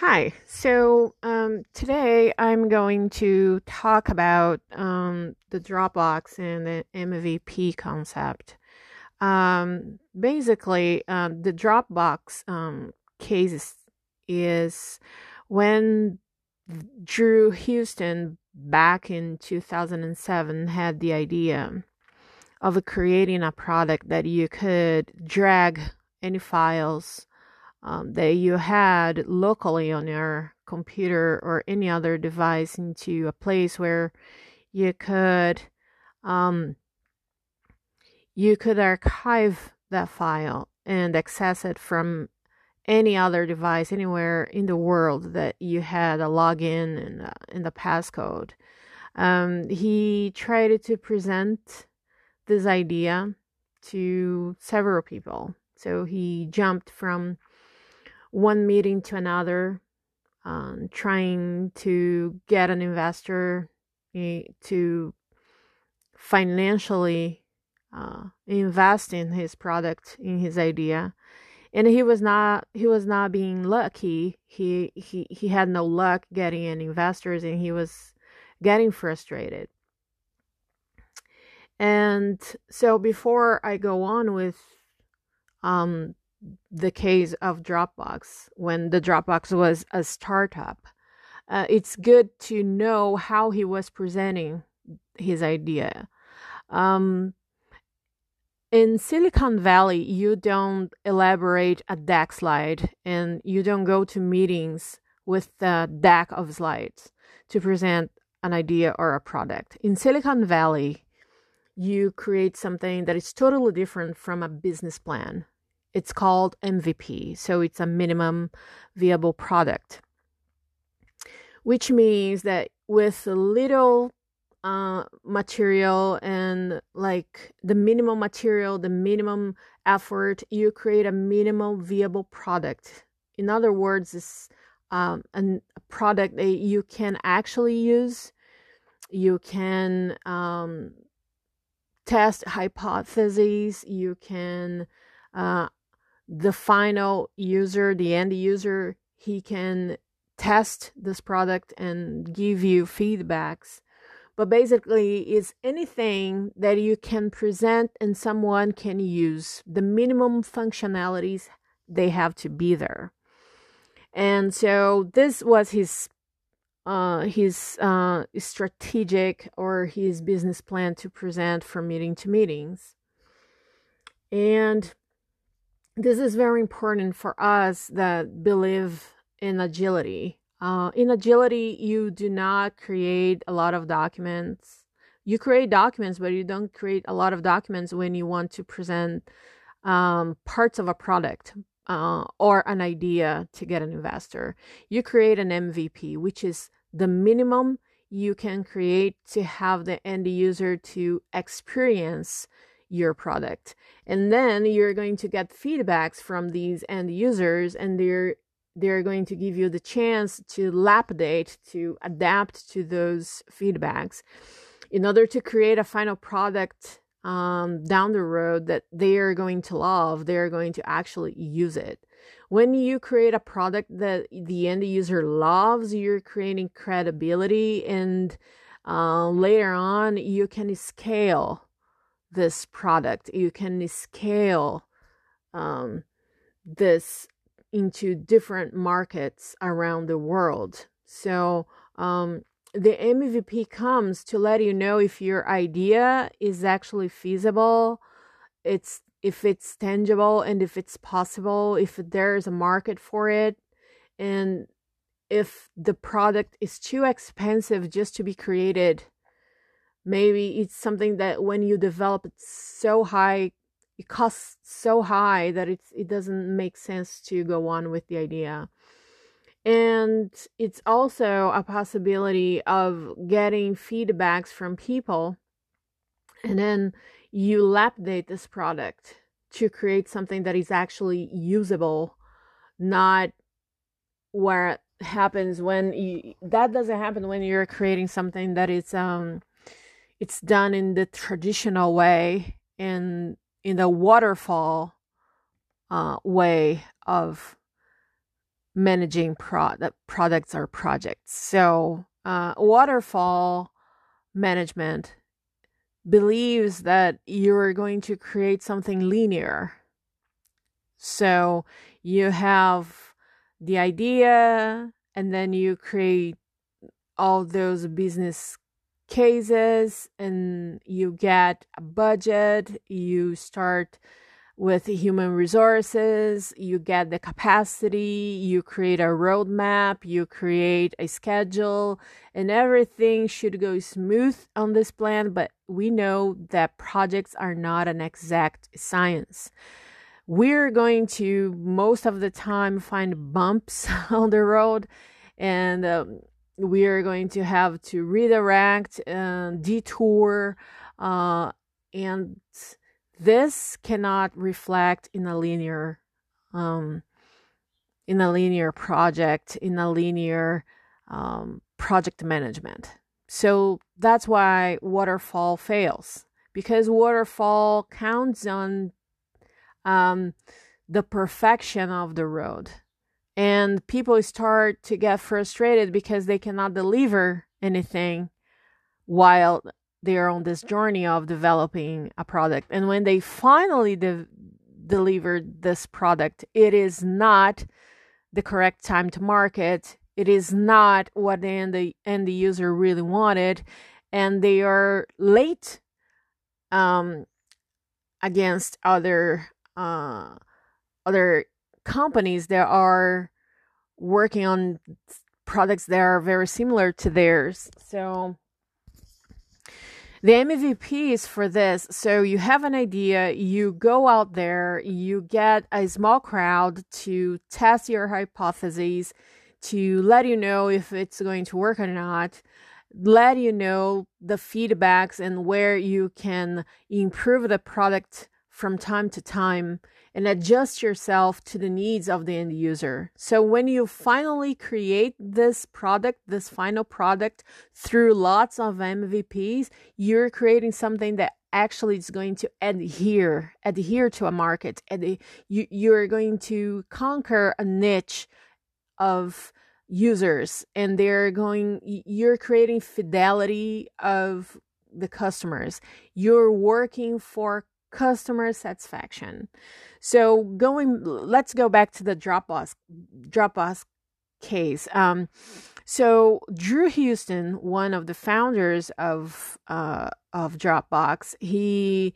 Hi. So um, today I'm going to talk about um, the Dropbox and the MVP concept. Um, basically, um, the Dropbox um, case is when Drew Houston back in 2007 had the idea of creating a product that you could drag any files um, that you had locally on your computer or any other device into a place where you could um, you could archive that file and access it from any other device anywhere in the world that you had a login and uh, in the passcode. Um, he tried to present this idea to several people. So he jumped from one meeting to another, um, trying to get an investor eh, to financially uh, invest in his product, in his idea. And he was not he was not being lucky. He he he had no luck getting any investors, and he was getting frustrated. And so before I go on with um, the case of Dropbox when the Dropbox was a startup. Uh, it's good to know how he was presenting his idea. Um, in Silicon Valley, you don't elaborate a deck slide and you don't go to meetings with a deck of slides to present an idea or a product. In Silicon Valley, you create something that is totally different from a business plan it's called MVP, so it's a minimum viable product, which means that with little uh, material and like the minimum material, the minimum effort, you create a minimum viable product. In other words, it's um, a product that you can actually use. You can um, test hypotheses. You can uh, the final user, the end user, he can test this product and give you feedbacks. But basically, it's anything that you can present and someone can use. The minimum functionalities, they have to be there. And so this was his uh, his uh, strategic or his business plan to present from meeting to meetings. And this is very important for us that believe in agility. Uh, in agility, you do not create a lot of documents. You create documents, but you don't create a lot of documents when you want to present um, parts of a product uh, or an idea to get an investor. You create an MVP, which is the minimum you can create to have the end user to experience your product. And then you're going to get feedbacks from these end users and they're they're going to give you the chance to lapdate to adapt to those feedbacks in order to create a final product um, down the road that they are going to love they're going to actually use it when you create a product that the end user loves you're creating credibility and uh, later on you can scale this product. You can scale um, this into different markets around the world. So um, the MVP comes to let you know if your idea is actually feasible, it's if it's tangible and if it's possible, if there's a market for it, and if the product is too expensive just to be created maybe it's something that when you develop it's so high it costs so high that it's it doesn't make sense to go on with the idea. And it's also a possibility of getting feedbacks from people and then you lapdate this product to create something that is actually usable not where it happens when you, that doesn't happen when you're creating something that is um it's done in the traditional way in in the waterfall uh, way of managing pro- products or projects. So, uh, waterfall management believes that you're going to create something linear. So, you have the idea, and then you create all those business cases, and you get a budget, you start with human resources, you get the capacity, you create a roadmap, you create a schedule, and everything should go smooth on this plan. But we know that projects are not an exact science. We're going to most of the time find bumps on the road, and um, we are going to have to redirect, and detour, uh, and this cannot reflect in a linear um, in a linear project in a linear um, project management. So that's why waterfall fails because waterfall counts on um, the perfection of the road and people start to get frustrated because they cannot deliver anything while they are on this journey of developing a product. And when they finally de- deliver this product, it is not the correct time to market. It is not what the end, the end user really wanted. And they are late um, against other uh, other companies that are working on products that are very similar to theirs. So the MVP is for this. So you have an idea, you go out there, you get a small crowd to test your hypotheses, to let you know if it's going to work or not, let you know the feedbacks and where you can improve the product from time to time and adjust yourself to the needs of the end user. So when you finally create this product, this final product through lots of MVPs, you're creating something that actually is going to adhere adhere to a market and you you're going to conquer a niche of users and they're going you're creating fidelity of the customers you're working for customer satisfaction. So going, let's go back to the Dropbox Dropbox case. Um, so Drew Houston, one of the founders of uh, of Dropbox, he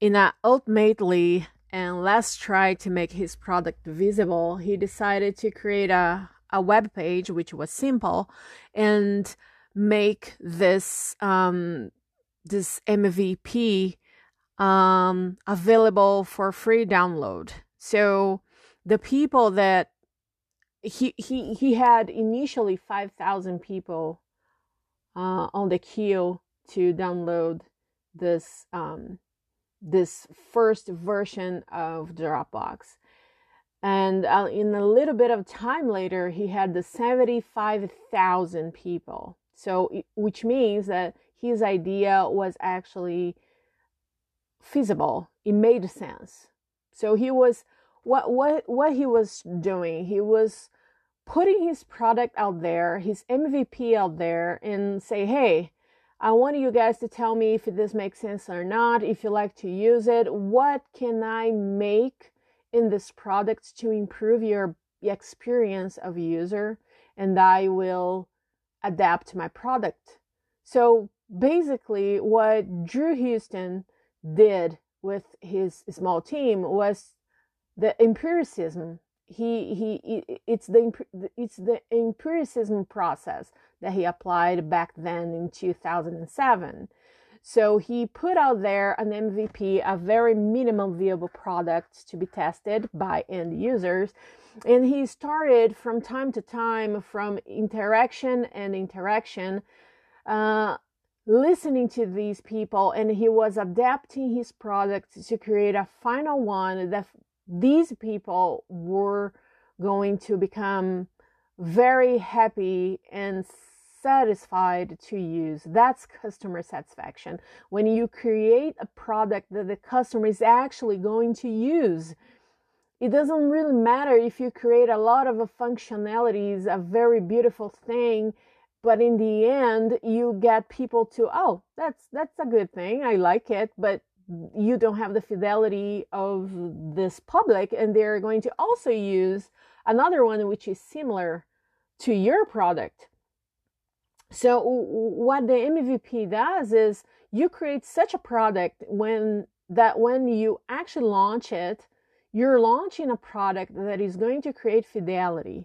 in a ultimately and let's try to make his product visible. He decided to create a a web page which was simple and make this um, this MVP um, available for free download. So the people that he he he had initially 5000 people uh, on the queue to download this um, this first version of Dropbox. And uh, in a little bit of time later, he had the 75,000 people. So, which means that his idea was actually feasible. It made sense. So he was what what what he was doing. He was putting his product out there, his MVP out there, and say, hey. I want you guys to tell me if this makes sense or not, if you like to use it. What can I make in this product to improve your experience of user? And I will adapt my product. So basically, what Drew Houston did with his small team was the empiricism. He he it's the it's the empiricism process that he applied back then in 2007 so he put out there an mvp a very minimum viable product to be tested by end users. And he started from time to time from interaction and interaction uh, listening to these people and he was adapting his product to create a final one that these people were going to become very happy and satisfied to use. That's customer satisfaction. When you create a product that the customer is actually going to use it doesn't really matter if you create a lot of functionalities, a very beautiful thing, but in the end you get people to oh that's that's a good thing. I like it but you don't have the fidelity of this public and they're going to also use another one which is similar to your product. So what the mvp does is you create such a product when that when you actually launch it you're launching a product that is going to create fidelity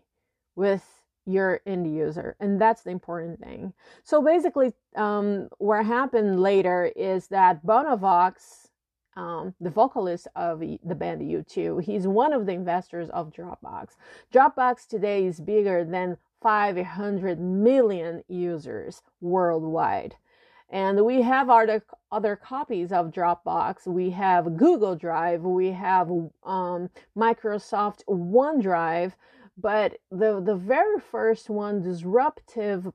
with your end user and that's the important thing so basically um, what happened later is that Bono Vox, um, the vocalist of the band U2 he's one of the investors of dropbox dropbox today is bigger than 500 million users worldwide and we have other other copies of Dropbox. We have Google Drive. We have um, Microsoft OneDrive but the the very first one disruptive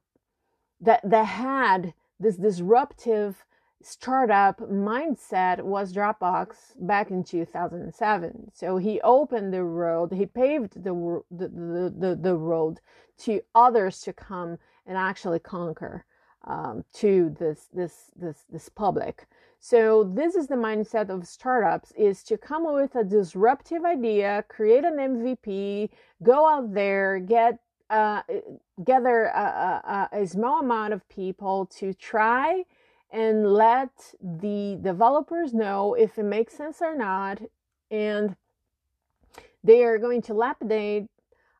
that that had this disruptive startup mindset was Dropbox back in 2007. So he opened the road, he paved the the the, the, the road to others to come and actually conquer um, to this this this this public. So this is the mindset of startups is to come with a disruptive idea, create an MVP, go out there, get uh, gather a, a, a small amount of people to try and let the developers know if it makes sense or not, and they are going to lapidate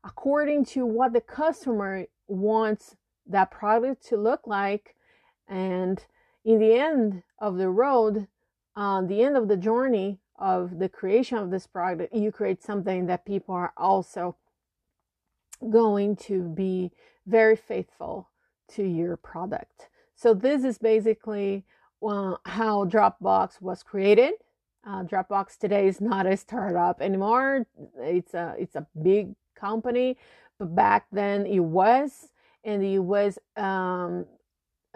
according to what the customer wants that product to look like and in the end of the road, uh, the end of the journey of the creation of this product, you create something that people are also going to be very faithful to your product. So this is basically uh, how Dropbox was created. Uh, Dropbox today is not a startup anymore. It's a it's a big company, but back then it was, and it was um,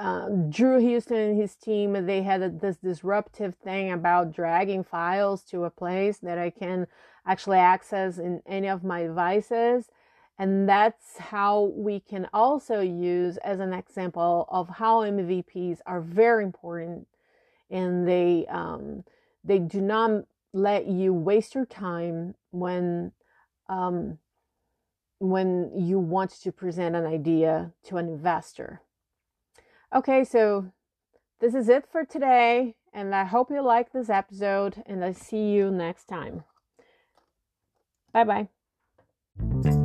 uh, Drew Houston and his team, they had a, this disruptive thing about dragging files to a place that I can actually access in any of my devices. And that's how we can also use as an example of how MVPs are very important and they, um, they do not let you waste your time when, um, when you want to present an idea to an investor. Okay, so this is it for today, and I hope you like this episode, and I see you next time. Bye bye.